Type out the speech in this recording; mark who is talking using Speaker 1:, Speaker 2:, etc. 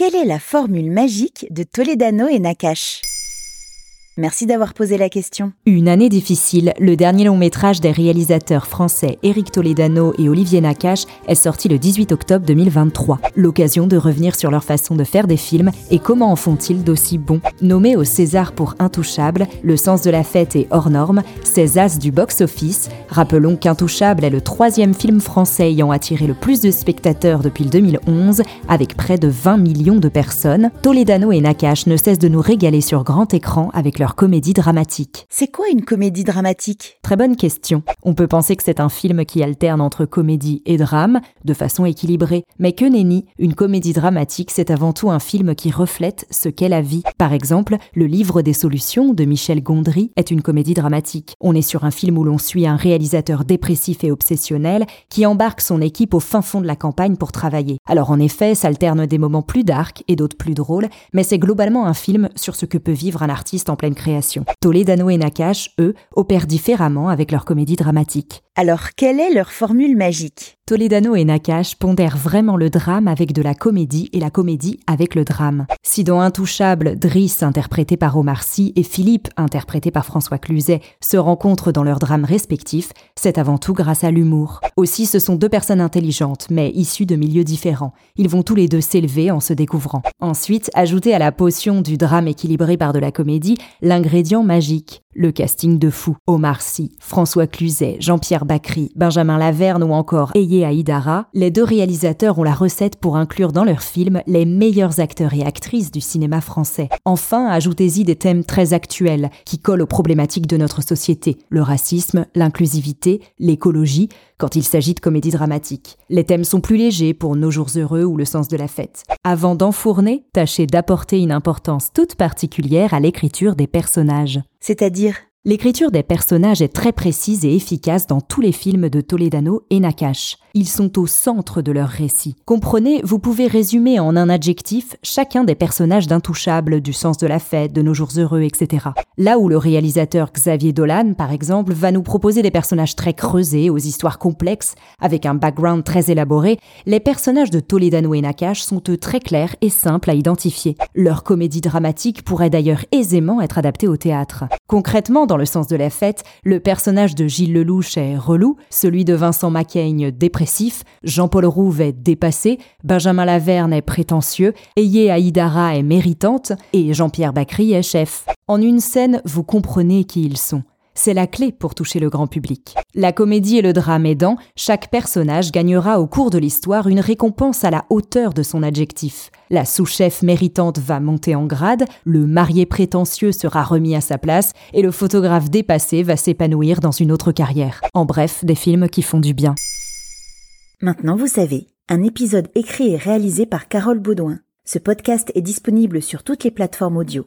Speaker 1: Quelle est la formule magique de Toledano et Nakash? Merci d'avoir posé la question.
Speaker 2: Une année difficile, le dernier long métrage des réalisateurs français Éric Toledano et Olivier Nakache est sorti le 18 octobre 2023. L'occasion de revenir sur leur façon de faire des films et comment en font-ils d'aussi bons. Nommé au César pour Intouchable, Le sens de la fête et hors norme, ces as du box-office. Rappelons qu'Intouchable est le troisième film français ayant attiré le plus de spectateurs depuis le 2011, avec près de 20 millions de personnes. Toledano et Nakache ne cessent de nous régaler sur grand écran avec leur comédie dramatique.
Speaker 1: C'est quoi une comédie dramatique?
Speaker 2: Très bonne question. On peut penser que c'est un film qui alterne entre comédie et drame, de façon équilibrée. Mais que nenni, une comédie dramatique, c'est avant tout un film qui reflète ce qu'est la vie. Par exemple, Le Livre des Solutions de Michel Gondry est une comédie dramatique. On est sur un film où l'on suit un réalisateur dépressif et obsessionnel qui embarque son équipe au fin fond de la campagne pour travailler. Alors en effet, s'alternent des moments plus dark et d'autres plus drôles, mais c'est globalement un film sur ce que peut vivre un artiste en pleine création. Toledano et Nakash, eux, opèrent différemment avec leur comédie dramatique.
Speaker 1: Alors, quelle est leur formule magique?
Speaker 2: Toledano et Nakash pondèrent vraiment le drame avec de la comédie et la comédie avec le drame. Si dans Intouchable, Driss, interprété par Omar Sy, et Philippe, interprété par François Cluzet, se rencontrent dans leurs drames respectifs, c'est avant tout grâce à l'humour. Aussi, ce sont deux personnes intelligentes, mais issues de milieux différents. Ils vont tous les deux s'élever en se découvrant. Ensuite, ajouter à la potion du drame équilibré par de la comédie l'ingrédient magique. Le casting de fou. Omar Sy, François Cluzet, Jean-Pierre Bacry, Benjamin Laverne ou encore Eye Aïdara, les deux réalisateurs ont la recette pour inclure dans leurs films les meilleurs acteurs et actrices du cinéma français. Enfin, ajoutez-y des thèmes très actuels qui collent aux problématiques de notre société. Le racisme, l'inclusivité, l'écologie, quand il s'agit de comédie dramatique. Les thèmes sont plus légers pour Nos jours heureux ou Le sens de la fête. Avant d'enfourner, tâchez d'apporter une importance toute particulière à l'écriture des personnages.
Speaker 1: C'est-à-dire
Speaker 2: L'écriture des personnages est très précise et efficace dans tous les films de Toledano et Nakash. Ils sont au centre de leur récit. Comprenez, vous pouvez résumer en un adjectif chacun des personnages d'Intouchables, du sens de la fête, de nos jours heureux, etc. Là où le réalisateur Xavier Dolan, par exemple, va nous proposer des personnages très creusés, aux histoires complexes, avec un background très élaboré, les personnages de Toledano et Nakash sont eux très clairs et simples à identifier. Leur comédie dramatique pourrait d'ailleurs aisément être adaptée au théâtre. Dans le sens de la fête, le personnage de Gilles Lelouch est relou, celui de Vincent Macaigne dépressif, Jean-Paul Rouve est dépassé, Benjamin Laverne est prétentieux, Eye Aïdara est méritante et Jean-Pierre Bacry est chef. En une scène, vous comprenez qui ils sont. C'est la clé pour toucher le grand public. La comédie et le drame aidant, chaque personnage gagnera au cours de l'histoire une récompense à la hauteur de son adjectif. La sous-chef méritante va monter en grade, le marié prétentieux sera remis à sa place et le photographe dépassé va s'épanouir dans une autre carrière. En bref, des films qui font du bien.
Speaker 1: Maintenant vous savez, un épisode écrit et réalisé par Carole Baudouin. Ce podcast est disponible sur toutes les plateformes audio.